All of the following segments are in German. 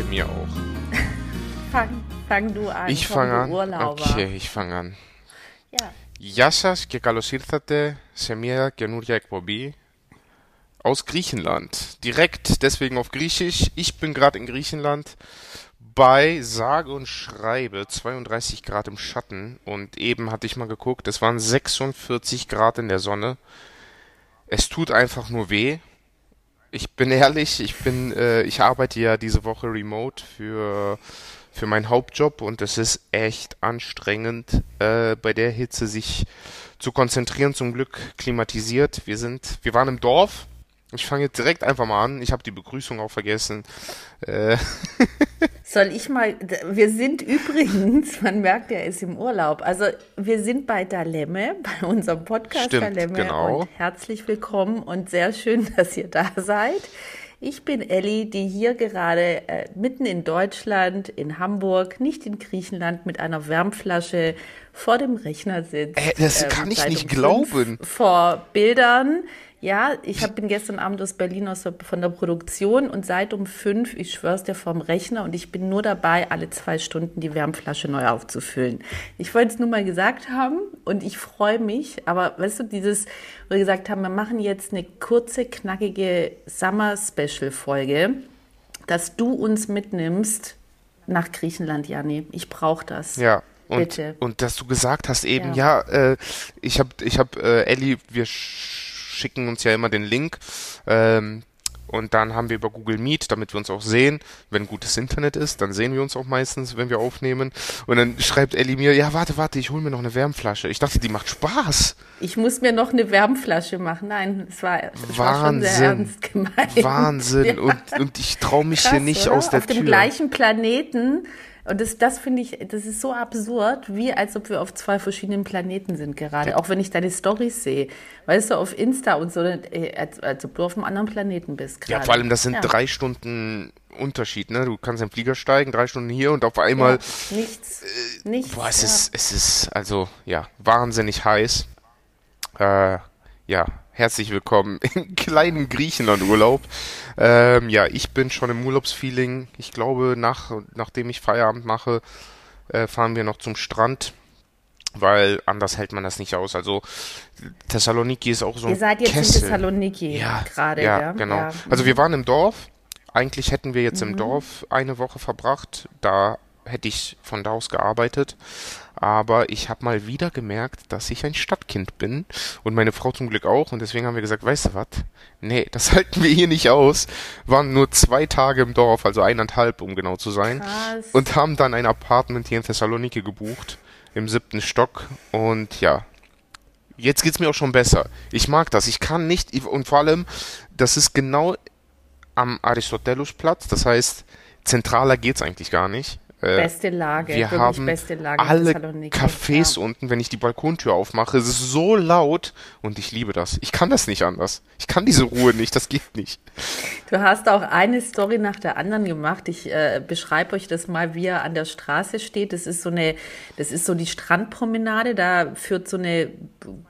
bei mir auch. fang, fang du an. Ich komm, fange du an. Urlauber. Okay, ich fange an. Ja. Γεια σας και καλώς ήρθατε σε μια καινούργια εκπομπή aus Griechenland. Direkt deswegen auf Griechisch. Ich bin gerade in Griechenland bei sage und schreibe 32 Grad im Schatten und eben hatte ich mal geguckt, es waren 46 Grad in der Sonne. Es tut einfach nur weh. ich bin ehrlich, ich bin, äh, ich arbeite ja diese Woche remote für für meinen Hauptjob und es ist echt anstrengend, äh, bei der Hitze sich zu konzentrieren. Zum Glück klimatisiert. Wir sind, wir waren im Dorf. Ich fange jetzt direkt einfach mal an. Ich habe die Begrüßung auch vergessen. Äh, Soll ich mal, wir sind übrigens, man merkt ja, er ist im Urlaub. Also wir sind bei Dalemme, bei unserem Podcast Stimmt, Dalemme. genau. Und herzlich willkommen und sehr schön, dass ihr da seid. Ich bin Elli, die hier gerade äh, mitten in Deutschland, in Hamburg, nicht in Griechenland, mit einer Wärmflasche vor dem Rechner sitzt. Äh, das kann ich nicht um glauben. Vor Bildern. Ja, ich hab, bin gestern Abend aus Berlin aus der, von der Produktion und seit um fünf, ich schwör's dir, vom Rechner und ich bin nur dabei, alle zwei Stunden die Wärmflasche neu aufzufüllen. Ich wollte es nur mal gesagt haben und ich freue mich, aber weißt du, dieses, wo wir gesagt haben, wir machen jetzt eine kurze, knackige Summer-Special-Folge, dass du uns mitnimmst nach Griechenland, Jani. Ich brauche das. ja. Und, Bitte. und dass du gesagt hast eben, ja, äh, ich habe, ich habe, äh, Elli, wir sch- schicken uns ja immer den Link. Ähm, und dann haben wir über Google Meet, damit wir uns auch sehen, wenn gutes Internet ist, dann sehen wir uns auch meistens, wenn wir aufnehmen. Und dann schreibt Elli mir, ja, warte, warte, ich hole mir noch eine Wärmflasche. Ich dachte, die macht Spaß. Ich muss mir noch eine Wärmflasche machen. Nein, es war, es war schon sehr Wahnsinn. ernst gemeint. Wahnsinn. Ja. Und, und ich traue mich Krass, hier nicht oder? aus der Auf dem Tür. gleichen Planeten. Und das, das finde ich, das ist so absurd, wie als ob wir auf zwei verschiedenen Planeten sind gerade. Auch wenn ich deine Storys sehe. Weißt du, auf Insta und so, äh, als, als ob du auf einem anderen Planeten bist gerade. Ja, vor allem, das sind Ja. drei Stunden Unterschied, ne? Du kannst in den Flieger steigen, drei Stunden hier und auf einmal, Ja, nichts. nichts. boah, es ja. ist, es ist, also, ja, wahnsinnig heiß. Äh, ja, herzlich willkommen im kleinen Griechenland-Urlaub. Ähm, ja, ich bin schon im Urlaubsfeeling. Ich glaube, nach, nachdem ich Feierabend mache, äh, fahren wir noch zum Strand. Weil anders hält man das nicht aus. Also Thessaloniki ist auch so ein Ihr seid jetzt Kessel. in Thessaloniki Ja, gerade, ja, ja? genau. Ja. Also wir waren im Dorf. Eigentlich hätten wir Mhm. jetzt im Dorf eine Woche verbracht. Da hätte ich von da aus gearbeitet. Aber ich habe mal wieder gemerkt, dass ich ein Stadtkind bin und meine Frau zum Glück auch. Und deswegen haben wir gesagt, weißt du was? Nee, das halten wir hier nicht aus. Waren nur zwei Tage im Dorf, also eineinhalb, um genau zu sein. Krass. Und haben dann ein Apartment hier in Thessaloniki gebucht, im siebten Stock. Und ja, jetzt geht's mir auch schon besser. Ich mag das. Ich kann nicht, und vor allem, das ist genau am Aristotelusplatz. Das heißt, zentraler geht's eigentlich gar nicht. Äh, Beste Lage, wir wirklich haben beste Lage alle. Cafés Ja. unten, wenn ich die Balkontür aufmache. Es ist so laut und ich liebe das. Ich kann das nicht anders. Ich kann diese Ruhe nicht. Das geht nicht. Du hast auch eine Story nach der anderen gemacht. Ich äh, beschreibe euch das mal, wie er an der Straße steht. Das ist so eine, das ist so die Strandpromenade. Da führt so eine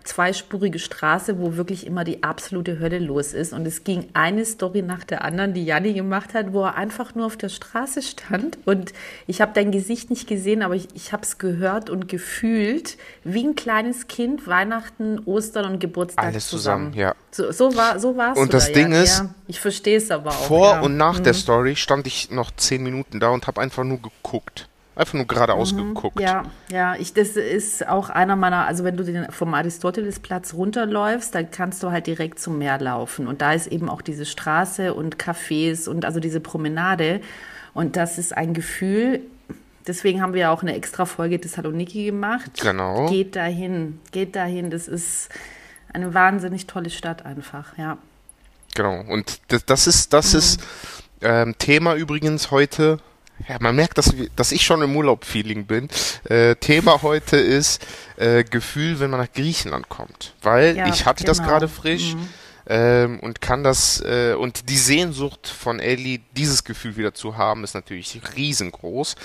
zweispurige Straße, wo wirklich immer die absolute Hölle los ist. Und es ging eine Story nach der anderen, die Janni gemacht hat, wo er einfach nur auf der Straße stand. Und ich habe dein Gesicht nicht gesehen, aber ich, ich habe es gehört und gefühlt, wie ein kleines Kind, Weihnachten, Ostern und Geburtstag Alles zusammen, ja. So, so war, so war's. Und das Ding ist, ja. Ich verstehe es aber auch. Vor ja. und nach der Story stand ich noch zehn Minuten da und habe einfach nur geguckt. Einfach nur geradeaus geguckt. Mhm. Ja, ja, ich, das ist auch einer meiner, also wenn du den, vom Aristotelesplatz runterläufst, dann kannst du halt direkt zum Meer laufen. Und da ist eben auch diese Straße und Cafés und also diese Promenade. Und das ist ein Gefühl, deswegen haben wir ja auch eine extra Folge Thessaloniki gemacht. Genau. Geht dahin, geht dahin. Das ist eine wahnsinnig tolle Stadt einfach, ja. Genau. Und das, das ist, das ist ähm, Thema übrigens heute. Ja, man merkt, dass, dass ich schon im Urlaub-Feeling bin. Äh, Thema heute ist äh, Gefühl, wenn man nach Griechenland kommt. Weil Ja, ich hatte das genau. gerade frisch ähm, und kann das äh, und die Sehnsucht von Ellie, dieses Gefühl wieder zu haben, ist natürlich riesengroß.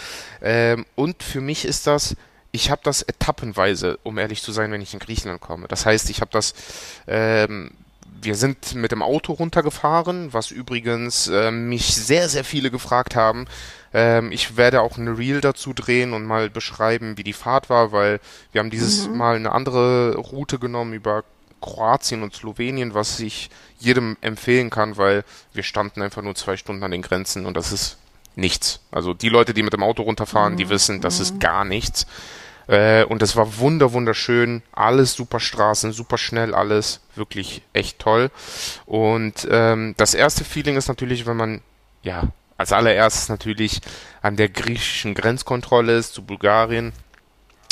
Ähm, und für mich ist das, ich habe das etappenweise, um ehrlich zu sein, wenn ich in Griechenland komme. Das heißt, ich habe das ähm, wir sind mit dem Auto runtergefahren, was übrigens äh, mich sehr, sehr viele gefragt haben. Ähm, ich werde auch eine Reel dazu drehen und mal beschreiben, wie die Fahrt war, weil wir haben dieses mhm. Mal eine andere Route genommen über Kroatien und Slowenien, was ich jedem empfehlen kann, weil wir standen einfach nur zwei Stunden an den Grenzen und das ist nichts. Also die Leute, die mit dem Auto runterfahren, mhm. die wissen, das mhm. ist gar nichts. Äh, und es war wunder, wunderschön. Alles super Straßen, super schnell alles. Wirklich echt toll. Und ähm, das erste Feeling ist natürlich, wenn man, ja, als allererstes natürlich an der griechischen Grenzkontrolle ist zu Bulgarien.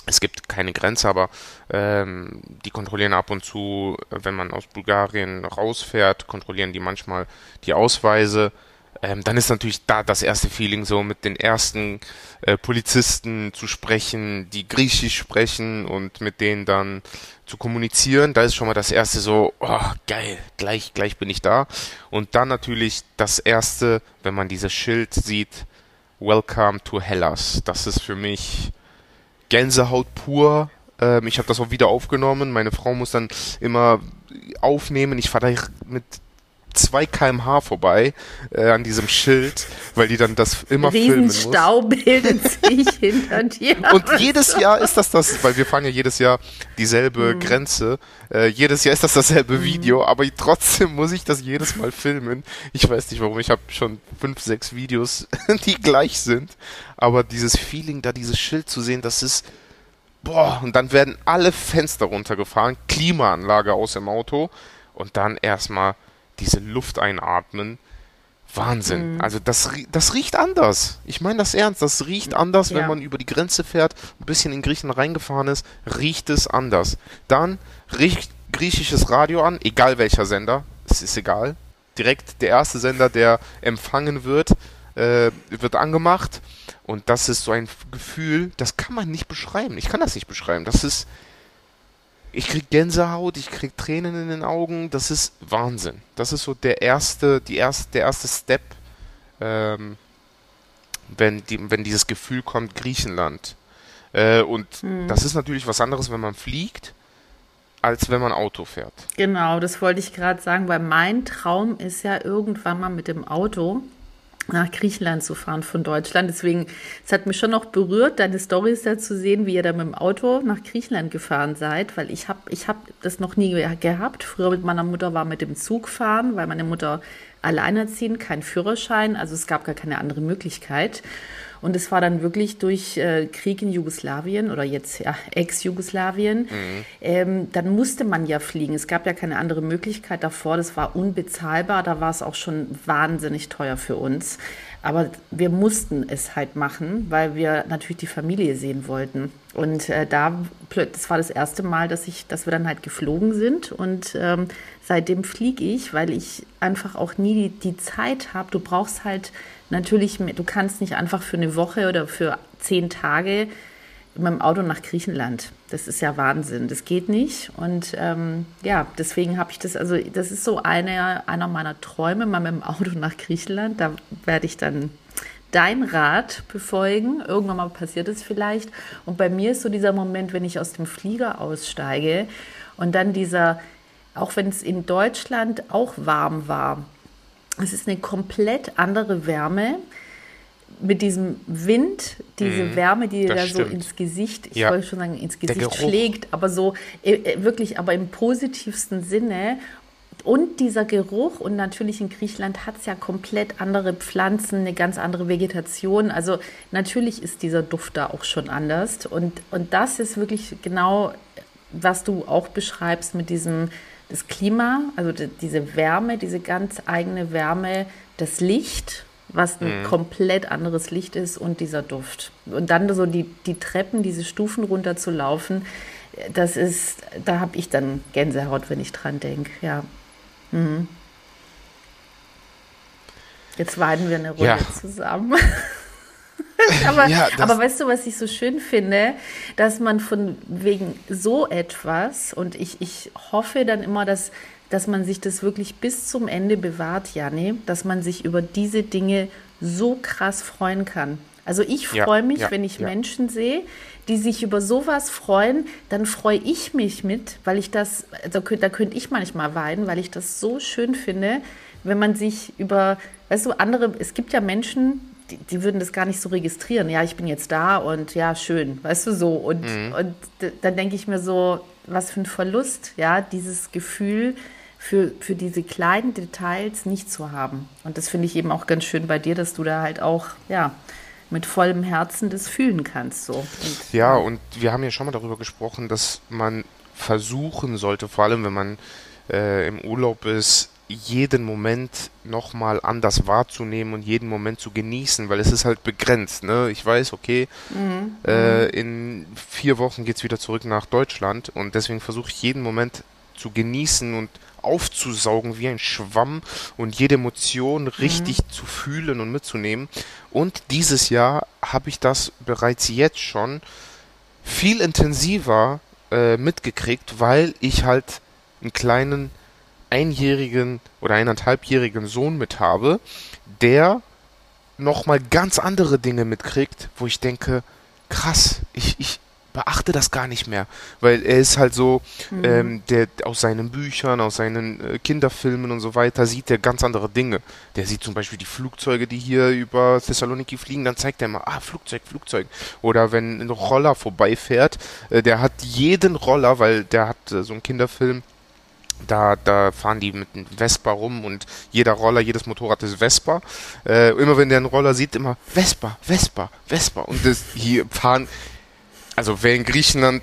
Es gibt keine Grenze, aber ähm, die kontrollieren ab und zu, wenn man aus Bulgarien rausfährt, kontrollieren die manchmal die Ausweise ähm, dann ist natürlich da das erste Feeling so mit den ersten äh, Polizisten zu sprechen, die Griechisch sprechen und mit denen dann zu kommunizieren. Da ist schon mal das erste so, oh, geil, gleich, gleich bin ich da. Und dann natürlich das erste, wenn man dieses Schild sieht, Welcome to Hellas. Das ist für mich Gänsehaut pur. Ähm, ich habe das auch wieder aufgenommen. Meine Frau muss dann immer aufnehmen. Ich fahre da mit 2 kmh vorbei äh, an diesem Schild, weil die dann das immer filmen muss. Stau bildet sich hinter dir. Und jedes Jahr ist das das, weil wir fahren ja jedes Jahr dieselbe mhm. Grenze. Äh, jedes Jahr ist das dasselbe mhm. Video, aber trotzdem muss ich das jedes Mal filmen. Ich weiß nicht warum, ich habe schon fünf, sechs Videos, die gleich sind. Aber dieses Feeling, da dieses Schild zu sehen, das ist boah, und dann werden alle Fenster runtergefahren, Klimaanlage aus dem Auto und dann erstmal diese Luft einatmen. Wahnsinn. Mhm. Also das, das riecht anders. Ich meine das ernst. Das riecht anders, ja. wenn man über die Grenze fährt, ein bisschen in Griechenland reingefahren ist, riecht es anders. Dann riecht griechisches Radio an, egal welcher Sender, es ist egal. Direkt der erste Sender, der empfangen wird, äh, wird angemacht. Und das ist so ein Gefühl, das kann man nicht beschreiben. Ich kann das nicht beschreiben. Das ist, ich krieg Gänsehaut, ich krieg Tränen in den Augen. Das ist Wahnsinn. Das ist so der erste, die erste, der erste Step, ähm, wenn, die, wenn dieses Gefühl kommt, Griechenland. Äh, und hm. das ist natürlich was anderes, wenn man fliegt, als wenn man Auto fährt. Genau, das wollte ich gerade sagen, weil mein Traum ist ja irgendwann mal mit dem Auto nach Griechenland zu fahren von Deutschland. Deswegen, es hat mich schon noch berührt, deine Storys da zu sehen, wie ihr da mit dem Auto nach Griechenland gefahren seid, weil ich habe ich hab das noch nie gehabt. Früher mit meiner Mutter war mit dem Zug fahren, weil meine Mutter alleinerziehend, kein Führerschein, also es gab gar keine andere Möglichkeit. Und es war dann wirklich durch äh, Krieg in Jugoslawien oder jetzt ja, Ex-Jugoslawien. Mhm. Ähm, dann musste man ja fliegen. Es gab ja keine andere Möglichkeit davor. Das war unbezahlbar. Da war es auch schon wahnsinnig teuer für uns. Aber wir mussten es halt machen, weil wir natürlich die Familie sehen wollten. Und äh, da, das war das erste Mal, dass ich, dass wir dann halt geflogen sind. Und ähm, seitdem fliege ich, weil ich einfach auch nie die, die Zeit habe. Du brauchst halt natürlich, du kannst nicht einfach für eine Woche oder für zehn Tage mit dem Auto nach Griechenland. Das ist ja Wahnsinn. Das geht nicht. Und ähm, ja, deswegen habe ich das, also das ist so eine, einer meiner Träume, mal mit dem Auto nach Griechenland. Da werde ich dann dein Rat befolgen. Irgendwann mal passiert es vielleicht. Und bei mir ist so dieser Moment, wenn ich aus dem Flieger aussteige und dann dieser, auch wenn es in Deutschland auch warm war, es ist eine komplett andere Wärme mit diesem Wind, diese mm, Wärme, die dir da stimmt. so ins Gesicht, ich ja. wollte schon sagen, ins Gesicht schlägt, aber so äh, äh, wirklich, aber im positivsten Sinne. Und dieser Geruch, und natürlich in Griechenland hat es ja komplett andere Pflanzen, eine ganz andere Vegetation. Also natürlich ist dieser Duft da auch schon anders. Und, und das ist wirklich genau, was du auch beschreibst mit diesem das Klima, also die, diese Wärme, diese ganz eigene Wärme, das Licht, was ein mhm. komplett anderes Licht ist und dieser Duft. Und dann so die, die Treppen, diese Stufen runter zu laufen, das ist, da habe ich dann Gänsehaut, wenn ich dran denke, ja. Mhm. Jetzt weiden wir eine Runde ja. zusammen. aber, ja, aber weißt du, was ich so schön finde, dass man von wegen so etwas und ich, ich hoffe dann immer, dass, dass man sich das wirklich bis zum Ende bewahrt, Janne, dass man sich über diese Dinge so krass freuen kann. Also ich Ja, freue mich, ja, wenn ich ja. Menschen sehe, die sich über sowas freuen, dann freue ich mich mit, weil ich das, da könnte, da könnte ich manchmal weinen, weil ich das so schön finde, wenn man sich über, weißt du, andere, es gibt ja Menschen, die, die würden das gar nicht so registrieren. Ja, ich bin jetzt da und ja, schön, weißt du so. Und, und d- dann denke ich mir so, was für ein Verlust, ja, dieses Gefühl für, für diese kleinen Details nicht zu haben. Und das finde ich eben auch ganz schön bei dir, dass du da halt auch, ja, mit vollem Herzen das fühlen kannst. So. Und, Ja, und wir haben ja schon mal darüber gesprochen, dass man versuchen sollte, vor allem wenn man äh, im Urlaub ist, jeden Moment nochmal anders wahrzunehmen und jeden Moment zu genießen, weil es ist halt begrenzt. Ne? Ich weiß, okay, äh, in vier Wochen geht's wieder zurück nach Deutschland und deswegen versuche ich jeden Moment zu genießen und aufzusaugen wie ein Schwamm und jede Emotion richtig zu fühlen und mitzunehmen. Und dieses Jahr habe ich das bereits jetzt schon viel intensiver äh, mitgekriegt, weil ich halt einen kleinen einjährigen oder eineinhalbjährigen Sohn mit habe, der nochmal ganz andere Dinge mitkriegt, wo ich denke, krass, ich, ich beachte das gar nicht mehr, weil er ist halt so, ähm, der aus seinen Büchern, aus seinen äh, Kinderfilmen und so weiter sieht er ganz andere Dinge. Der sieht zum Beispiel die Flugzeuge, die hier über Thessaloniki fliegen, dann zeigt er immer, ah, Flugzeug, Flugzeug. Oder wenn ein Roller vorbeifährt, äh, der hat jeden Roller, weil der hat äh, so einen Kinderfilm, da, da fahren die mit einem Vespa rum und jeder Roller, jedes Motorrad ist Vespa. Äh, immer wenn der einen Roller sieht, immer Vespa, Vespa, Vespa. Und das hier fahren, also wer in Griechenland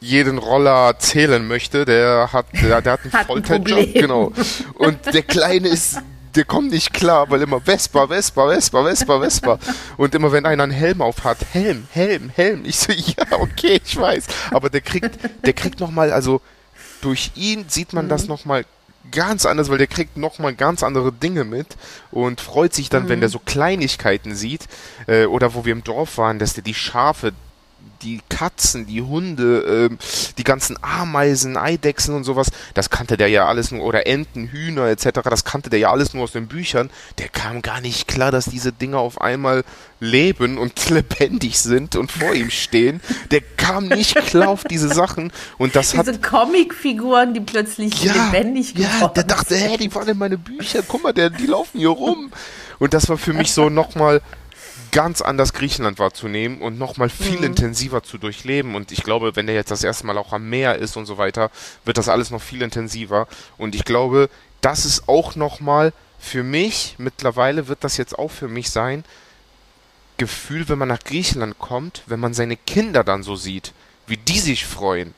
jeden Roller zählen möchte, der hat, der, der hat einen Hat Vollzeitjob, genau. Und der Kleine ist, der kommt nicht klar, weil immer Vespa, Vespa, Vespa, Vespa, Vespa. Und immer wenn einer einen Helm auf hat, Helm, Helm, Helm. Ich so, ja, okay, ich weiß. Aber der kriegt, der kriegt nochmal, also durch ihn sieht man das nochmal ganz anders, weil der kriegt nochmal ganz andere Dinge mit und freut sich dann, wenn der so Kleinigkeiten sieht. Äh, oder wo wir im Dorf waren, dass der die Schafe, die Katzen, die Hunde, ähm, die ganzen Ameisen, Eidechsen und sowas, das kannte der ja alles nur, oder Enten, Hühner etc., das kannte der ja alles nur aus den Büchern. Der kam gar nicht klar, dass diese Dinger auf einmal leben und lebendig sind und vor ihm stehen. Der kam nicht klar auf diese Sachen und das hat diese Comicfiguren, die plötzlich lebendig geworden ja, der dachte, hä, die waren in meine Bücher, guck mal, der, die laufen hier rum. Und das war für mich so nochmal ganz anders Griechenland wahrzunehmen und nochmal viel intensiver zu durchleben. Und ich glaube, wenn der jetzt das erste Mal auch am Meer ist und so weiter, wird das alles noch viel intensiver. Und ich glaube, das ist auch nochmal für mich, mittlerweile wird das jetzt auch für mich sein, Gefühl, wenn man nach Griechenland kommt, wenn man seine Kinder dann so sieht, wie die sich freuen.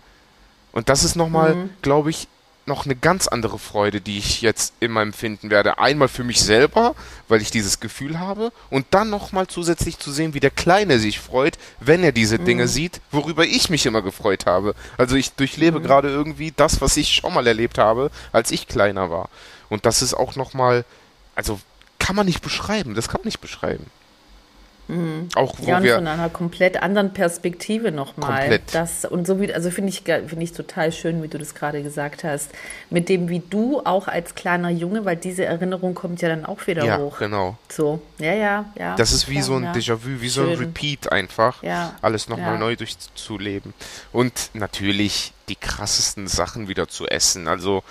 Und das ist nochmal, glaube ich, noch eine ganz andere Freude, die ich jetzt immer empfinden werde. Einmal für mich selber, weil ich dieses Gefühl habe, und dann nochmal zusätzlich zu sehen, wie der Kleine sich freut, wenn er diese Dinge sieht, worüber ich mich immer gefreut habe. Also ich durchlebe gerade irgendwie das, was ich schon mal erlebt habe, als ich kleiner war. Und das ist auch nochmal, also kann man nicht beschreiben, das kann man nicht beschreiben. Auch wo Ja, und wir von einer komplett anderen Perspektive nochmal. Komplett. Das, und so wie, also finde ich, finde ich total schön, wie du das gerade gesagt hast. Mit dem, wie du auch als kleiner Junge, weil diese Erinnerung kommt ja dann auch wieder ja, hoch. genau. So, ja, ja, ja. Das ist wie ja, so ein ja. Déjà-vu, wie so ein Schön. Repeat einfach. Ja, Alles nochmal ja. neu durchzuleben. Und natürlich die krassesten Sachen wieder zu essen. Also,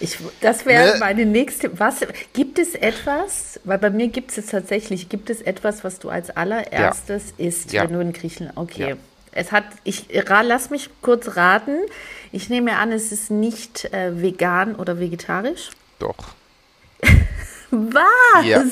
Ich, das wäre Ne? meine nächste. Was gibt es etwas? Weil bei mir gibt es jetzt tatsächlich. Gibt es etwas, was du als allererstes isst, Ja. wenn du in Griechenland? Okay. Ja. Es hat. Ich lass mich kurz raten. Ich nehme an, es ist nicht äh, vegan oder vegetarisch. doch. Was? Ja.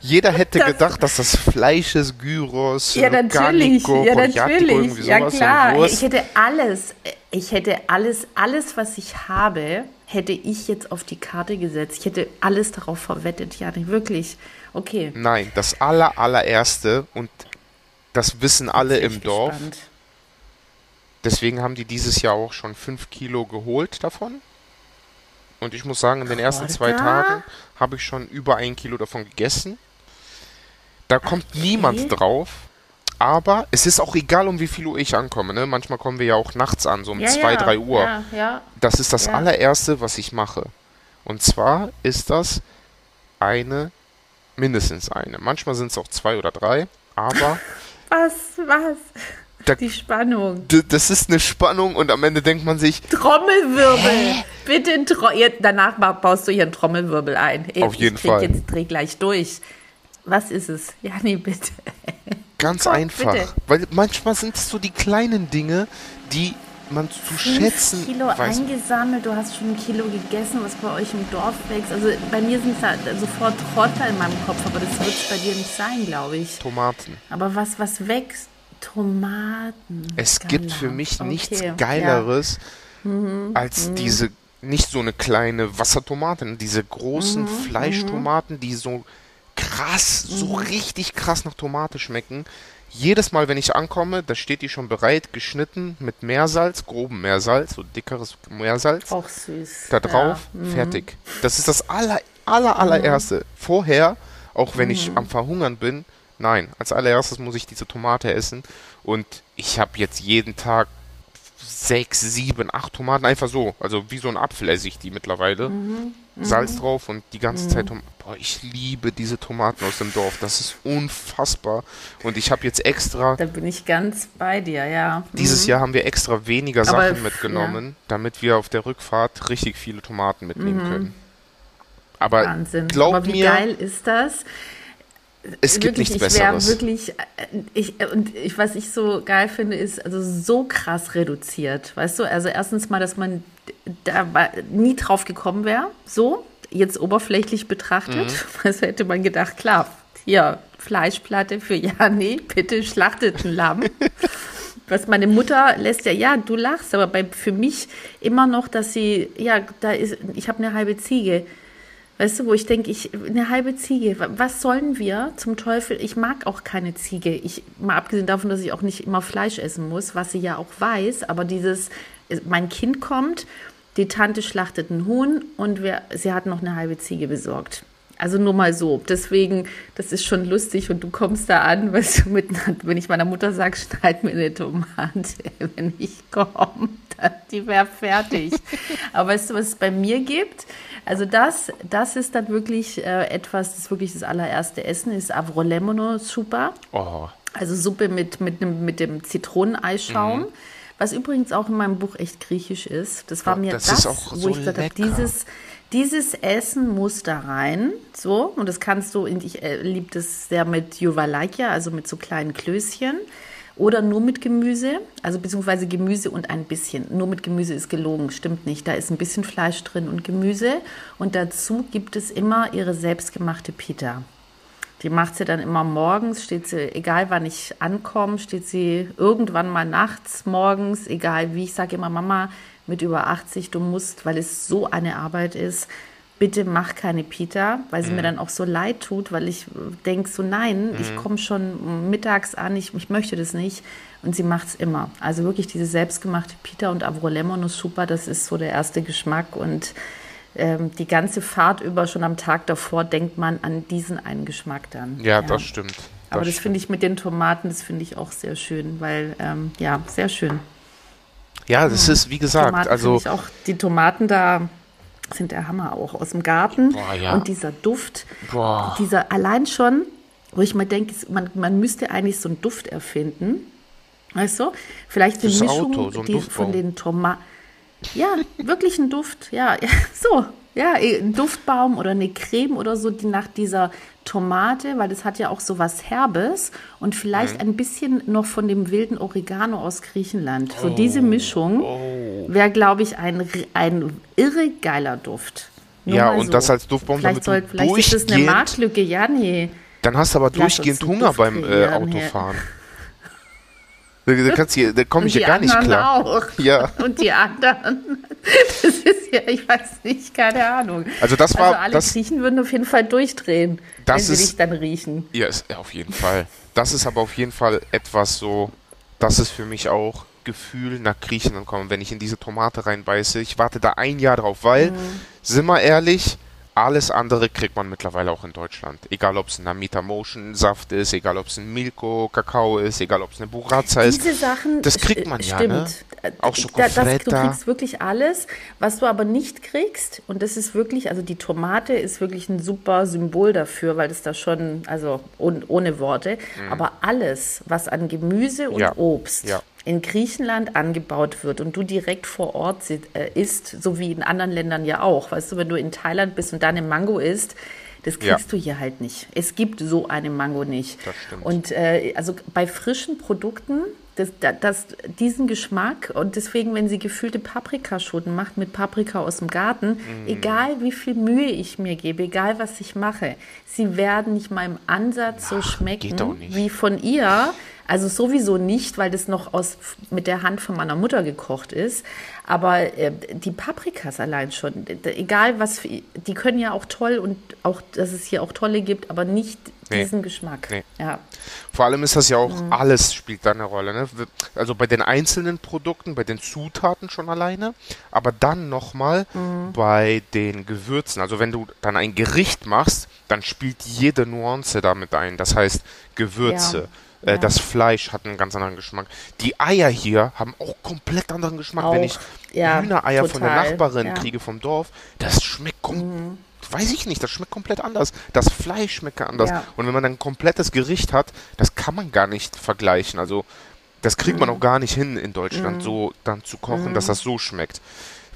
Jeder hätte Das- gedacht, dass das Fleisch ist, Gyros, Ja, natürlich, ja, natürlich, irgendwie ja sowas, klar. Ich hätte alles, ich hätte alles, alles, was ich habe, hätte ich jetzt auf die Karte gesetzt. Ich hätte alles darauf verwettet, ja, nicht wirklich. Okay. Nein, das aller, allererste und das wissen alle im Dorf. gespannt. Deswegen haben die dieses Jahr auch schon 5 Kilo geholt davon. Und ich muss sagen, in den ersten zwei? Tagen habe ich schon über ein Kilo davon gegessen. Da kommt niemand drauf. Aber es ist auch egal, um wie viel Uhr ich ankomme. Ne? Manchmal kommen wir ja auch nachts an, so um Ja, 2, ja, 3 Uhr. Ja, ja. Das ist das Ja. allererste, was ich mache. Und zwar ist das eine, mindestens eine. Manchmal sind es auch zwei oder drei, aber Was, was? Da- Die Spannung. das ist eine Spannung und am Ende denkt man sich, Trommelwirbel. Bitte, ein Tro danach ba- baust du hier einen Trommelwirbel ein. Ey, Auf jeden ich krieg Fall. jetzt dreh gleich durch. Was ist es? Ja, nee, bitte. Ganz Gott, einfach. bitte. Weil manchmal sind es so die kleinen Dinge, die man zu schätzen Kilo weiß. eingesammelt, du hast schon ein Kilo gegessen, was bei euch im Dorf wächst. Also bei mir sind da sofort Trotter in meinem Kopf, aber das wird es bei dir nicht sein, glaube ich. Tomaten. Aber was, was wächst? Tomaten. Es Geiler. gibt für mich nichts Okay, Geileres Mhm, als diese, nicht so eine kleine Wassertomate, diese großen Mhm, Fleischtomaten, die so krass, so Mhm. richtig krass nach Tomate schmecken. Jedes Mal, wenn ich ankomme, da steht die schon bereit, geschnitten mit Meersalz, grobem Meersalz, so dickeres Meersalz. Auch süß. da drauf, Ja. Mhm. fertig. Das ist das aller, aller, allererste. Vorher, auch wenn ich Mhm. am Verhungern bin, nein, als allererstes muss ich diese Tomate essen. Und ich habe jetzt jeden Tag sechs, sieben, acht Tomaten, einfach so. Also wie so ein Apfel esse ich die mittlerweile. Mhm. Salz drauf und die ganze Zeit Tom Boah, ich liebe diese Tomaten aus dem Dorf. Das ist unfassbar. Und ich habe jetzt extra Da bin ich ganz bei dir, ja. dieses Jahr haben wir extra weniger Mhm. Aber Sachen f- mitgenommen, damit wir auf der Rückfahrt richtig viele Tomaten mitnehmen können. Aber Mhm. Wahnsinn. glaub Aber wie mir, geil ist das? es gibt wirklich, nichts Besseres. wirklich, äh, ich, äh, und ich, was ich so geil finde, ist also so krass reduziert. Weißt du, also erstens mal, dass man da nie drauf gekommen wäre, so, jetzt oberflächlich betrachtet. Mhm. Was hätte man gedacht, klar, hier, Fleischplatte für ja, nee, bitte schlachtet ein Lamm. Was meine Mutter lässt ja, ja, du lachst, aber bei, für mich immer noch, dass sie, ja, da ist, ich habe eine halbe Ziege. Weißt du, wo ich denke, ich, eine halbe Ziege, wa- was sollen wir zum Teufel? Ich mag auch keine Ziege. Ich, mal abgesehen davon, dass ich auch nicht immer Fleisch essen muss, was sie ja auch weiß, aber dieses, mein Kind kommt, die Tante schlachtet einen Huhn und wir, sie hat noch eine halbe Ziege besorgt. Also nur mal so. Deswegen, das ist schon lustig und du kommst da an, weißt du, mit, wenn ich meiner Mutter sage, schneid mir eine Tomate, wenn ich komme, dann die wäre fertig. Aber weißt du, was es bei mir gibt? Also das, das ist dann wirklich äh, etwas, das ist wirklich das allererste Essen, ist Avrolemono super. Oh, Also Suppe mit, mit, nem, mit dem Zitroneneischaum. Was übrigens auch in meinem Buch echt griechisch ist. Das war Ja, mir das das, wo so ich gesagt habe, dieses, dieses Essen muss da rein. So, und das kannst du, ich äh, liebe das sehr mit Juvalakia, also mit so kleinen Klößchen. Oder nur mit Gemüse, also beziehungsweise Gemüse und ein bisschen. Nur mit Gemüse ist gelogen, stimmt nicht. Da ist ein bisschen Fleisch drin und Gemüse. Und dazu gibt es immer ihre selbstgemachte Pita. Die macht sie dann immer morgens, steht sie, egal wann ich ankomme, steht sie irgendwann mal nachts, morgens, egal wie. Ich sage immer, Mama, mit über 80, du musst, weil es so eine Arbeit ist, bitte mach keine Pita, weil sie mir dann auch so leid tut, weil ich denke so, nein, ich komme schon mittags an, ich, ich möchte das nicht. Und sie macht es immer. Also wirklich diese selbstgemachte Pita und Avrolemon ist super, das ist so der erste Geschmack und ähm, die ganze Fahrt über, schon am Tag davor, denkt man an diesen einen Geschmack dann. ja, das stimmt. Aber das finde ich mit den Tomaten, das finde ich auch sehr schön, weil, ähm, ja, sehr schön. Ja, das ist, wie gesagt, Tomaten also ich auch, die Tomaten da sind der Hammer auch aus dem Garten. Boah, ja. Und dieser Duft, Boah. dieser allein schon, wo ich mal denke, man, man müsste eigentlich so einen Duft erfinden. Weißt du? Vielleicht eine Das Mischung Auto, so die, von den Tomaten. Ja, wirklich ein Duft. Ja, so. Ja, ein Duftbaum oder eine Creme oder so, die nach dieser Tomate, weil das hat ja auch so was Herbes und vielleicht Mhm. ein bisschen noch von dem wilden Oregano aus Griechenland. So diese Oh. Mischung wäre, glaube ich, ein, ein irre geiler Duft. Nur Ja, und das als Duftbaum, vielleicht damit soll, Vielleicht ist das eine Marktlücke, ja, nee. dann hast du aber Lass durchgehend Hunger beim äh. Autofahren. Da, da, kannst du- da komme ich ja gar nicht klar. auch. Ja. Und die anderen. Das ist ja, ich weiß nicht, keine Ahnung. Also das war- Also alle das- Griechen würden auf jeden Fall durchdrehen, wenn Das sie ist- dich dann riechen. Ja, ist, ja, auf jeden Fall. Das ist aber auf jeden Fall etwas so, das ist für mich auch Gefühl nach Griechenland kommen, wenn ich in diese Tomate reinbeiße. Ich warte da ein Jahr drauf, weil, Mhm. sind wir ehrlich, alles andere kriegt man mittlerweile auch in Deutschland. Egal ob es ein Namita Motion Saft ist, egal ob es ein Milko Kakao ist, egal ob es eine Burraza ist. Diese Sachen, das kriegt man ja, stimmt. ne? Auch Schokofretta. Du kriegst wirklich alles. Was du aber nicht kriegst, und das ist wirklich, also die Tomate ist wirklich ein super Symbol dafür, weil das da schon, also ohne, ohne Worte, mhm. aber alles, was an Gemüse und ja. Obst ja in Griechenland angebaut wird und du direkt vor Ort äh, isst, so wie in anderen Ländern ja auch. Weißt du, wenn du in Thailand bist und da eine Mango isst, das kriegst ja. du hier halt nicht. Es gibt so eine Mango nicht. Das stimmt. Und äh, also bei frischen Produkten, das, das, diesen Geschmack und deswegen, wenn sie gefüllte Paprikaschoten macht mit Paprika aus dem Garten, mm. egal wie viel Mühe ich mir gebe, egal was ich mache, sie werden nicht mal im Ansatz Ach, so schmecken wie von ihr. Also sowieso nicht, weil das noch aus, mit der Hand von meiner Mutter gekocht ist. Aber äh, die Paprikas allein schon, egal was, die können ja auch toll und auch, dass es hier auch tolle gibt, aber nicht nee. diesen Geschmack. Nee. Ja. Vor allem ist das ja auch, mhm. alles spielt da eine Rolle. Ne? Also bei den einzelnen Produkten, bei den Zutaten schon alleine, aber dann nochmal mhm. bei den Gewürzen. Also wenn du dann ein Gericht machst, dann spielt jede Nuance damit ein. Das heißt Gewürze. Ja ja. Das Fleisch hat einen ganz anderen Geschmack. Die Eier hier haben auch komplett anderen Geschmack. Auch, Wenn ich ja, Hühnereier total. von der Nachbarin ja. kriege vom Dorf, das schmeckt mhm. Weiß ich nicht, das schmeckt komplett anders. Das Fleisch schmeckt anders. Und wenn man dann ein komplettes Gericht hat, das kann man gar nicht vergleichen. Also, das kriegt mhm. man auch gar nicht hin in Deutschland, mhm. so dann zu kochen, dass mhm. das so schmeckt.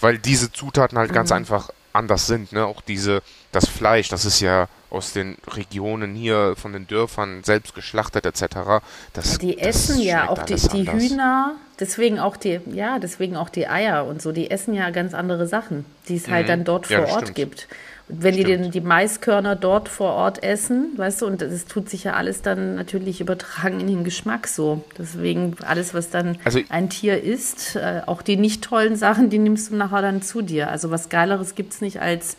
Weil diese Zutaten halt ganz mhm. einfach anders sind. Ne? Auch diese, das Fleisch, das ist ja aus den Regionen hier, von den Dörfern selbst geschlachtet etc. Das, die essen ja auch die, die Hühner, deswegen auch die, ja, deswegen auch die Eier und so, die essen ja ganz andere Sachen, die es halt mhm. dann dort vor Ort stimmt. gibt. Wenn Stimmt. die den, die Maiskörner dort vor Ort essen, weißt du, und das tut sich ja alles dann natürlich übertragen in den Geschmack so. Deswegen alles, was dann also, ein Tier isst, äh, auch die nicht tollen Sachen, die nimmst du nachher dann zu dir. Also was Geileres gibt es nicht, als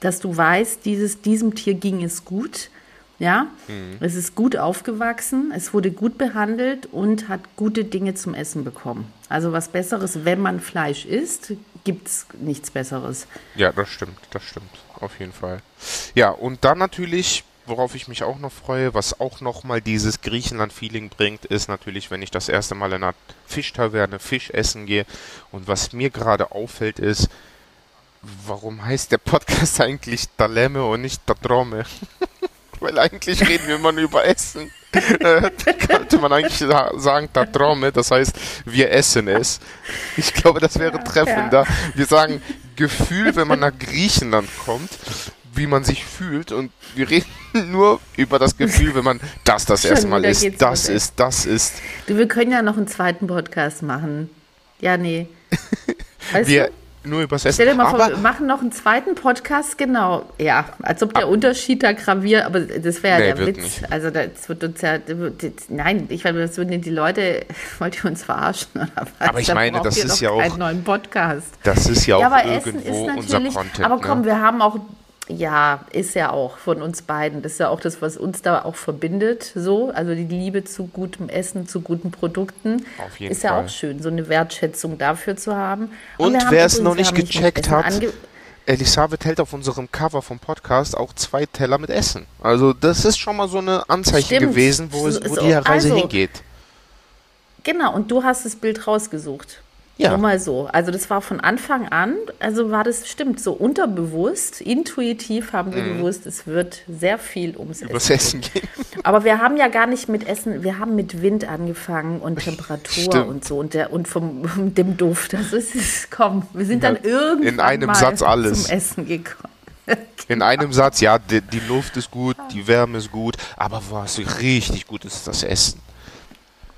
dass du weißt, dieses, diesem Tier ging es gut. Ja, mhm. es ist gut aufgewachsen, es wurde gut behandelt und hat gute Dinge zum Essen bekommen. Also was Besseres, wenn man Fleisch isst, gibt es nichts Besseres. Ja, das stimmt, das stimmt auf jeden Fall. Ja, und dann natürlich, worauf ich mich auch noch freue, was auch nochmal dieses Griechenland-Feeling bringt, ist natürlich, wenn ich das erste Mal in einer Fischtaverne Fisch essen gehe. Und was mir gerade auffällt, ist, warum heißt der Podcast eigentlich Daleme und nicht Dadrome? Weil eigentlich reden wir immer nur über Essen. Äh, könnte man eigentlich sagen, Dadrome, das heißt, wir essen es. Ich glaube, das wäre treffender. Ja. Wir sagen Gefühl, wenn man nach Griechenland kommt, wie man sich fühlt und wir reden nur über das Gefühl, wenn man das das erste Mal ist, das ist, das ist. Du, wir können ja noch einen zweiten Podcast machen. Ja, nee. Weißt wir, du? Nur übers Essen. Stell dir mal vor, wir machen noch einen zweiten Podcast, genau. Ja, als ob der ab, Unterschied da graviert, aber das wäre nee, ja der Witz. Nicht. Also das wird uns ja, nein, ich meine, das würden die Leute, wollt ihr uns verarschen oder was? Aber ich meine, das ist ja auch einen neuen Podcast. Das ist ja auch ja, aber irgendwo unser Content. Aber komm, ne? wir haben auch ja, ist ja auch von uns beiden. Das ist ja auch das, was uns da auch verbindet. So, also die Liebe zu gutem Essen, zu guten Produkten. Auf jeden ist Fall. ja auch schön, so eine Wertschätzung dafür zu haben. Und, Und wer es noch nicht gecheckt hat, Elisabeth hält auf unserem Cover vom Podcast auch zwei Teller mit Essen. Also das ist schon mal so eine Anzeichen Stimmt. gewesen, wo, es, wo so, die Reise also, hingeht. Genau, und du hast das Bild rausgesucht. Ja. Nur mal so. Also das war von Anfang an, also war das stimmt, so unterbewusst, intuitiv haben wir mhm. gewusst, es wird sehr viel ums Übers Essen, Essen gehen. Aber wir haben ja gar nicht mit Essen, wir haben mit Wind angefangen und Temperatur stimmt. und so und der und vom dem Duft. Das ist es, komm, wir sind dann irgendwann in einem Satz alles zum Essen gekommen. In einem Satz, ja, die, die Luft ist gut, die Wärme ist gut, aber was richtig gut ist, das Essen.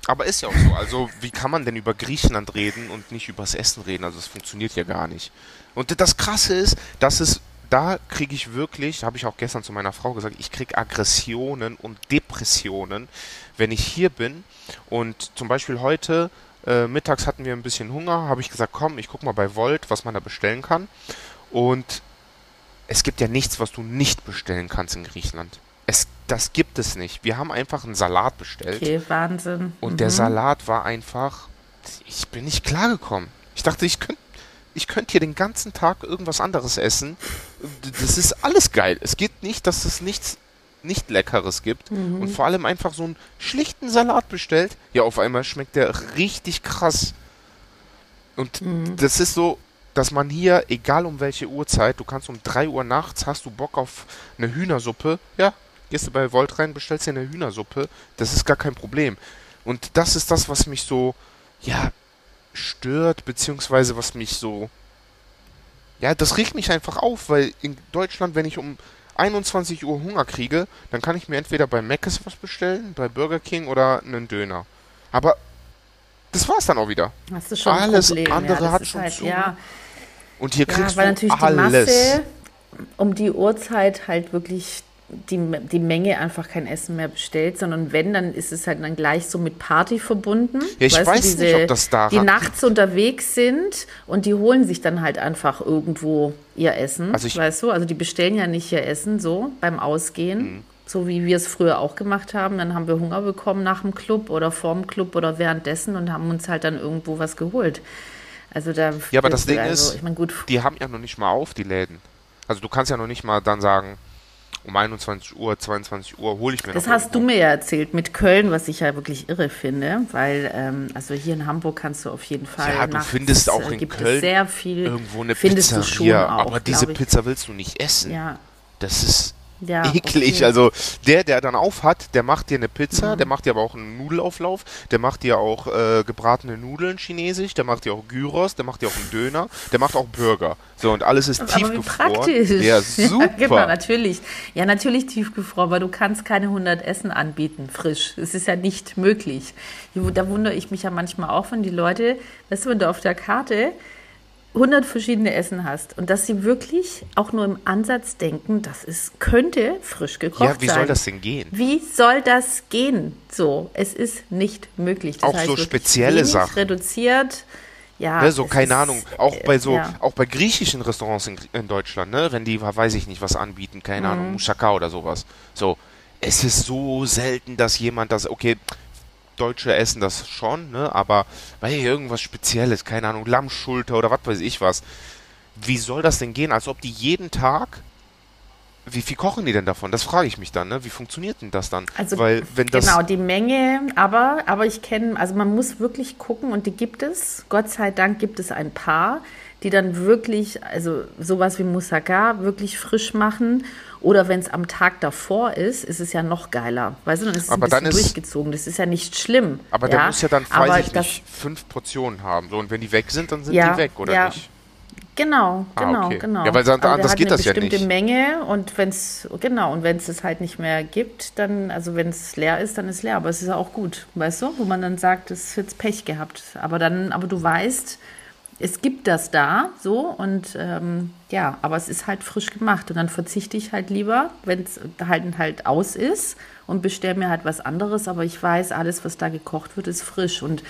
Aber ist ja auch so. Also, wie kann man denn über Griechenland reden und nicht übers Essen reden? Also, das funktioniert ja gar nicht. Und das Krasse ist, dass es, da kriege ich wirklich, habe ich auch gestern zu meiner Frau gesagt, ich kriege Aggressionen und Depressionen, wenn ich hier bin. Und zum Beispiel heute, äh, mittags hatten wir ein bisschen Hunger, habe ich gesagt, komm, ich gucke mal bei Volt, was man da bestellen kann. Und es gibt ja nichts, was du nicht bestellen kannst in Griechenland. Es, das gibt es nicht. Wir haben einfach einen Salat bestellt. Okay, Wahnsinn. Und mhm. der Salat war einfach. Ich bin nicht klargekommen. Ich dachte, ich könnte. ich könnte hier den ganzen Tag irgendwas anderes essen. Das ist alles geil. Es geht nicht, dass es nichts nicht Leckeres gibt mhm. und vor allem einfach so einen schlichten Salat bestellt. Ja, auf einmal schmeckt der richtig krass. Und mhm. das ist so, dass man hier, egal um welche Uhrzeit, du kannst um 3 Uhr nachts, hast du Bock auf eine Hühnersuppe, ja, gehst du bei Volt rein, bestellst dir eine Hühnersuppe, das ist gar kein Problem. Und das ist das, was mich so, ja, stört, beziehungsweise was mich so, ja, das regt mich einfach auf, weil in Deutschland, wenn ich um 21 Uhr Hunger kriege, dann kann ich mir entweder bei Mc's was bestellen, bei Burger King oder einen Döner. Aber das war's dann auch wieder. Das ist schon Alles Problem. andere ja, hat schon halt, zu. Ja. Und hier ja, kriegst weil du natürlich alles. die Masse um die Uhrzeit halt wirklich die, die Menge einfach kein Essen mehr bestellt, sondern wenn, dann ist es halt dann gleich so mit Party verbunden. Ja, ich Weißt weiß du, diese, nicht, ob das daran Die nachts unterwegs sind und die holen sich dann halt einfach irgendwo ihr Essen. Also ich- weißt du, also die bestellen ja nicht ihr Essen so beim Ausgehen. Mhm. So wie wir es früher auch gemacht haben. Dann haben wir Hunger bekommen nach dem Club oder vorm Club oder währenddessen und haben uns halt dann irgendwo was geholt. Also da. Ja, aber das Ding also, ist, ich meine, gut, Die haben ja noch nicht mal auf, die Läden. Also du kannst ja noch nicht mal dann sagen, um 21 Uhr, 22 Uhr hole ich mir Das noch hast du irgendwo. mir ja erzählt mit Köln, was ich ja wirklich irre finde, weil ähm, also hier in Hamburg kannst du auf jeden Fall Ja, du findest auch äh, in gibt Köln sehr viel Irgendwo eine findest du Pizzeria, schon auch, aber diese. Pizza willst du nicht essen. Ja, Das ist ja, eklig. okay. Also der, der dann auf hat, der macht dir eine Pizza, Mhm. der macht dir aber auch einen Nudelauflauf, der macht dir auch äh, gebratene Nudeln chinesisch, der macht dir auch Gyros, der macht dir auch einen Döner, der macht auch Burger. So und alles ist aber tiefgefroren. praktisch. Ja, super. Ja, genau, natürlich. Ja, natürlich tiefgefroren, weil du kannst keine 100 Essen anbieten, frisch. Es ist ja nicht möglich. Da wundere ich mich ja manchmal auch, wenn die Leute, weißt du, wenn du auf der Karte 100 verschiedene Essen hast und dass sie wirklich auch nur im Ansatz denken, das ist, könnte frisch gekocht ja, wie sein. soll das denn gehen? Wie soll das gehen? So, es ist nicht möglich. Das Auch so wirklich spezielle Sachen. reduziert. Ja, Ne, so, keine ist, Ahnung, auch äh, bei so, ja. auch bei griechischen Restaurants in, in Deutschland, ne, wenn die, weiß ich nicht, was anbieten, keine Mhm. Ahnung, Moussaka oder sowas. So, es ist so selten, dass jemand das, okay, Deutsche essen das schon, ne, aber weil hier irgendwas Spezielles, keine Ahnung, Lammschulter oder was weiß ich was. Wie soll das denn gehen? Als ob die jeden Tag, wie viel kochen die denn davon? Das frage ich mich dann, ne, wie funktioniert denn das dann? Also weil, wenn das, genau, die Menge, aber, aber ich kenne, also man muss wirklich gucken und die gibt es. Gott sei Dank gibt es ein paar, die dann wirklich, also sowas wie Moussaka wirklich frisch machen. Oder wenn es am Tag davor ist, ist es ja noch geiler. Weißt du, dann ist es Aber ein dann bisschen ist- durchgezogen. Das ist ja nicht schlimm. aber ja? der muss ja dann, Aber weiß ich nicht, fünf Portionen haben. So, und wenn die weg sind, dann sind Ja, die weg, oder ja. nicht? Genau, Ah, genau, okay. genau. Ja, weil sonst- anders geht eine das ja bestimmte nicht. Menge und wenn es genau und wenn es es halt nicht mehr gibt, dann also wenn es leer ist, dann ist leer. Aber es ist ja auch gut, weißt du, wo man dann sagt, es ist jetzt Pech gehabt. Aber dann, aber du weißt, es gibt das da so und ähm, ja, aber es ist halt frisch gemacht und dann verzichte ich halt lieber, wenn es halt halt aus ist und bestelle mir halt was anderes. Aber ich weiß, alles, was da gekocht wird, ist frisch und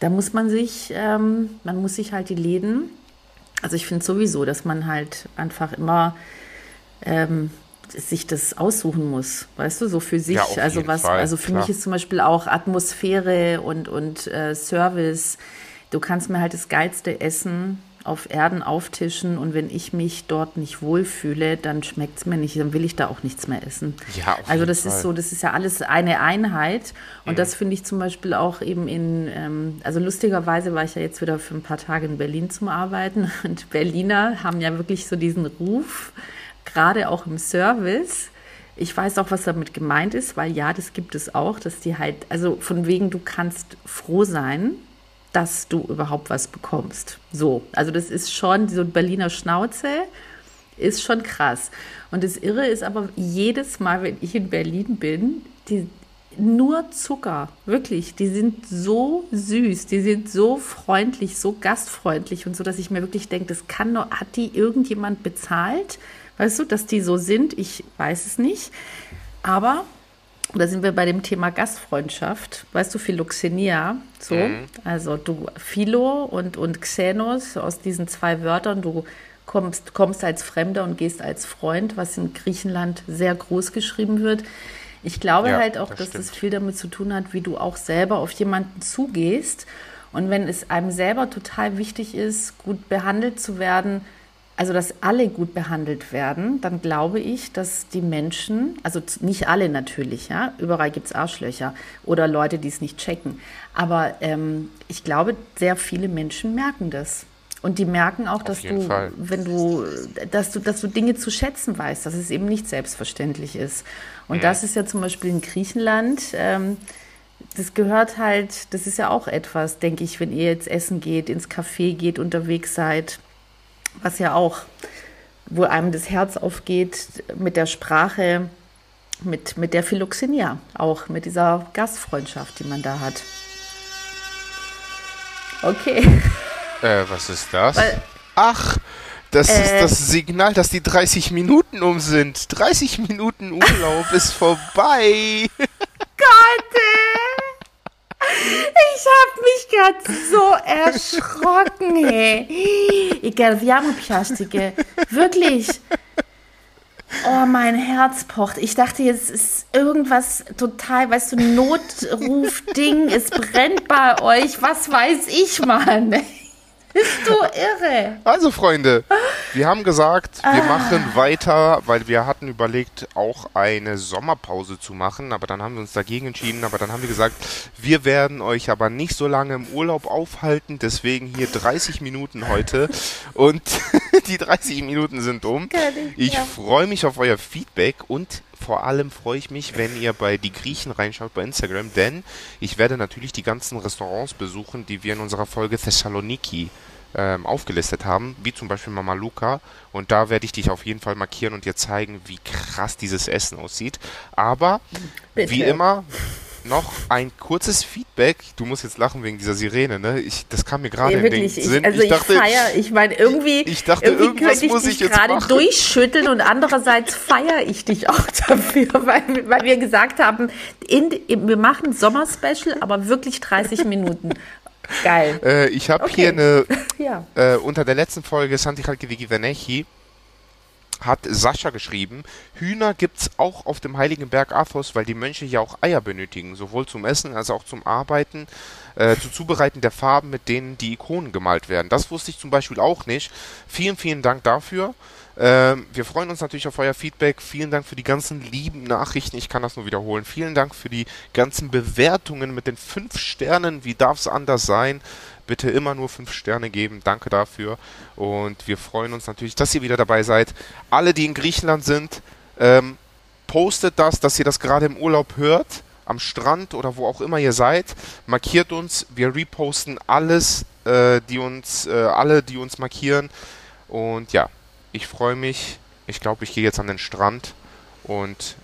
da muss man sich, ähm, man muss sich halt die Läden also ich finde sowieso, dass man halt einfach immer ähm, sich das aussuchen muss, weißt du, so für sich. Ja, also was, Fall, also für klar. mich ist zum Beispiel auch Atmosphäre und, und äh, Service. Du kannst mir halt das geilste Essen auf Erden auftischen und wenn ich mich dort nicht wohlfühle, dann schmeckt es mir nicht, dann will ich da auch nichts mehr essen. Ja, also das Fall. ist so, das ist ja alles eine Einheit und Mhm. das finde ich zum Beispiel auch eben in, ähm, also lustigerweise war ich ja jetzt wieder für ein paar Tage in Berlin zum Arbeiten und Berliner haben ja wirklich so diesen Ruf, gerade auch im Service. Ich weiß auch, was damit gemeint ist, weil ja, das gibt es auch, dass die halt, also von wegen, du kannst froh sein, dass du überhaupt was bekommst. So, also das ist schon so ein Berliner Schnauze, ist schon krass. Und das Irre ist aber jedes Mal, wenn ich in Berlin bin, die nur Zucker, wirklich, die sind so süß, die sind so freundlich, so gastfreundlich und so, dass ich mir wirklich denke, das kann doch, hat die irgendjemand bezahlt? Weißt du, dass die so sind? Ich weiß es nicht. Aber da sind wir bei dem Thema Gastfreundschaft. Weißt du, Philoxenia, so, also du, Philo und, und Xenos, aus diesen zwei Wörtern, du kommst, kommst als Fremder und gehst als Freund, was in Griechenland sehr groß geschrieben wird. Ich glaube Ja, halt auch, das dass stimmt. das viel damit zu tun hat, wie du auch selber auf jemanden zugehst Und wenn es einem selber total wichtig ist, gut behandelt zu werden, also dass alle gut behandelt werden, dann glaube ich, dass die Menschen, also nicht alle natürlich, ja, überall gibt es Arschlöcher oder Leute, die es nicht checken, aber ähm, ich glaube, sehr viele Menschen merken das. Und die merken auch, dass du, Fall. wenn du, dass du, dass du Dinge zu schätzen weißt, dass es eben nicht selbstverständlich ist. Und mhm. das ist ja zum Beispiel in Griechenland. Ähm, das gehört halt, das ist ja auch etwas, denke ich, wenn ihr jetzt essen geht, ins Café geht, unterwegs seid was ja auch, wo einem das Herz aufgeht mit der Sprache, mit, mit der Philoxenia, auch mit dieser Gastfreundschaft, die man da hat. Okay. Äh, was ist das? Weil, Ach, das äh, ist das Signal, dass die 30 Minuten um sind. 30 Minuten Urlaub ist vorbei. Gott. Ich hab mich gerade so erschrocken, hey. Egal, wir haben Piastike. Wirklich. Oh, mein Herz pocht. Ich dachte, jetzt ist irgendwas total, weißt du, Notruf-Ding. Es brennt bei euch. Was weiß ich, Mann. Bist du irre? Also, Freunde, wir haben gesagt, wir ah. machen weiter, weil wir hatten überlegt, auch eine Sommerpause zu machen, aber dann haben wir uns dagegen entschieden. Aber dann haben wir gesagt, wir werden euch aber nicht so lange im Urlaub aufhalten, deswegen hier 30 Minuten heute. Und die 30 Minuten sind um. Ich ja. freue mich auf euer Feedback und vor allem freue ich mich, wenn ihr bei die Griechen reinschaut bei Instagram, denn ich werde natürlich die ganzen Restaurants besuchen, die wir in unserer Folge Thessaloniki ähm, aufgelistet haben, wie zum Beispiel Mama Luca. Und da werde ich dich auf jeden Fall markieren und dir zeigen, wie krass dieses Essen aussieht. Aber Bitte. wie immer, noch ein kurzes Feedback. Du musst jetzt lachen wegen dieser Sirene, ne? Ich, das kam mir gerade nee, in den Sinn. Also ich, also ich feiere, ich meine, irgendwie, ich dachte, irgendwie könnte ich dich gerade durchschütteln und andererseits feiere ich dich auch dafür, weil, weil wir gesagt haben, in, wir machen Sommerspecial, aber wirklich 30 Minuten. Geil. Äh, ich habe okay. hier eine, ja. äh, unter der letzten Folge Santi Chalkidiki Venechi hat Sascha geschrieben, Hühner gibt's auch auf dem heiligen Berg Athos, weil die Mönche ja auch Eier benötigen, sowohl zum Essen als auch zum Arbeiten, äh, zu Zubereiten der Farben, mit denen die Ikonen gemalt werden. Das wusste ich zum Beispiel auch nicht. Vielen, vielen Dank dafür. Ähm, wir freuen uns natürlich auf euer Feedback. Vielen Dank für die ganzen lieben Nachrichten. Ich kann das nur wiederholen. Vielen Dank für die ganzen Bewertungen mit den fünf Sternen. Wie darf es anders sein? Bitte immer nur fünf Sterne geben. Danke dafür. Und wir freuen uns natürlich, dass ihr wieder dabei seid. Alle, die in Griechenland sind, ähm, postet das, dass ihr das gerade im Urlaub hört, am Strand oder wo auch immer ihr seid. Markiert uns. Wir reposten alles, äh, die uns, äh, alle, die uns markieren. Und ja, ich freue mich. Ich glaube, ich gehe jetzt an den Strand und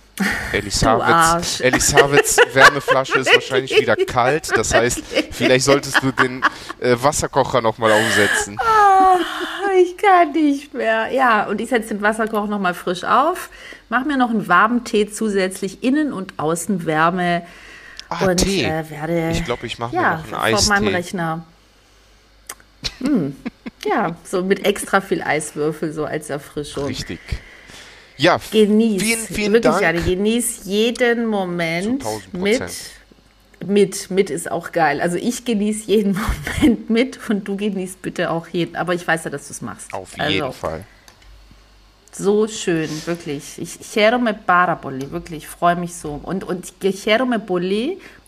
Elisabeths, Elisabeths Wärmeflasche ist wahrscheinlich wieder kalt. Das heißt, vielleicht solltest du den äh, Wasserkocher nochmal aufsetzen. Oh, ich kann nicht mehr. Ja, und ich setze den Wasserkocher nochmal frisch auf. Mach mir noch einen warmen Tee zusätzlich, Innen- und Außenwärme. Ah, und Tee. Äh, werde. Ich glaube, ich mache ja, mir noch einen Eistee. vor meinem Rechner. Hm. Ja, so mit extra viel Eiswürfel, so als Erfrischung. Richtig. Ja, genieß. Vielen, vielen Wirklich, Dank. Janne, genieß jeden Moment mit. Mit, mit ist auch geil. Also ich genieße jeden Moment mit und du genießt bitte auch jeden. Aber ich weiß ja, dass du es machst. Auf also. jeden Fall. So schön, wirklich. Ich quiero me wirklich, ich freue mich so. Und, und quiero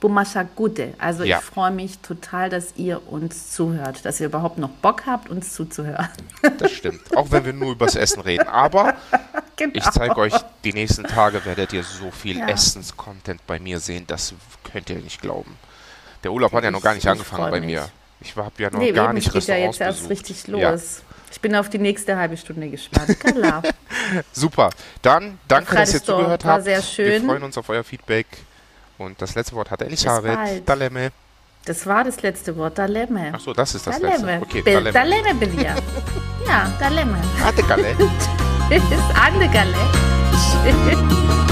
bumasha gute. Also ja. ich freue mich total, dass ihr uns zuhört, dass ihr überhaupt noch Bock habt, uns zuzuhören. Das stimmt, auch wenn wir nur übers Essen reden. Aber genau. ich zeige euch, die nächsten Tage werdet ihr so viel ja. Essens-Content bei mir sehen, das könnt ihr nicht glauben. Der Urlaub hat ja noch gar nicht angefangen bei mir. Ich habe ja noch nee, gar nicht Restaurants geht ja jetzt erst richtig los. Ja. Ich bin auf die nächste halbe Stunde gespannt. Klar. Super. Dann danke, dass ihr zugehört war habt. Sehr schön. Wir freuen uns auf euer Feedback. Und das letzte Wort hat Elisabeth. Daleme. Das war das letzte Wort, Daleme. Achso, das ist das Daleme. letzte. Okay, Daleme. Daleme, Belia. ja, Daleme. Ande Galle. Ande Galle.